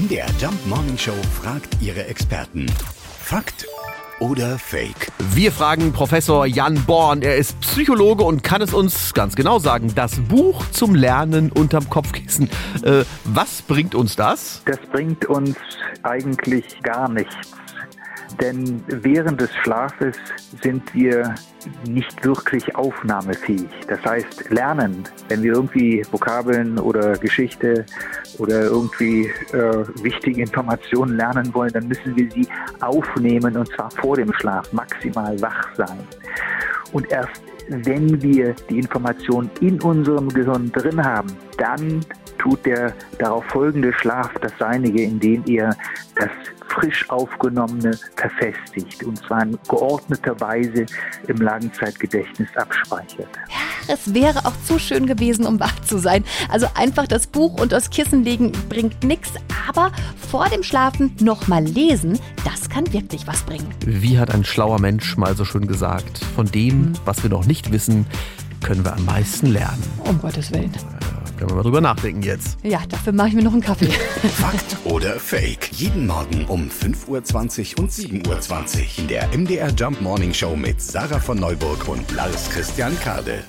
MDR Jump Morning Show fragt ihre Experten. Fakt oder Fake? Wir fragen Professor Jan Born. Er ist Psychologe und kann es uns ganz genau sagen. Das Buch zum Lernen unterm Kopfkissen. Äh, was bringt uns das? Das bringt uns eigentlich gar nichts. Denn während des Schlafes sind wir nicht wirklich aufnahmefähig. Das heißt, lernen, wenn wir irgendwie Vokabeln oder Geschichte oder irgendwie äh, wichtige Informationen lernen wollen, dann müssen wir sie aufnehmen und zwar vor dem Schlaf, maximal wach sein. Und erst wenn wir die Information in unserem Gehirn drin haben, dann tut der darauf folgende Schlaf das Seinige, indem er das frisch aufgenommene verfestigt und zwar in geordneter Weise im Langzeitgedächtnis abspeichert. Ja, es wäre auch zu schön gewesen, um wahr zu sein. Also einfach das Buch und das Kissen legen bringt nichts, aber vor dem Schlafen nochmal lesen, das kann wirklich was bringen. Wie hat ein schlauer Mensch mal so schön gesagt, von dem, was wir noch nicht wissen, können wir am meisten lernen. Um Gottes Willen. Können wir mal drüber nachdenken jetzt. Ja, dafür mache ich mir noch einen Kaffee. Fakt oder Fake? Jeden Morgen um 5.20 Uhr und 7.20 Uhr in der MDR Jump Morning Show mit Sarah von Neuburg und Lars Christian Kade.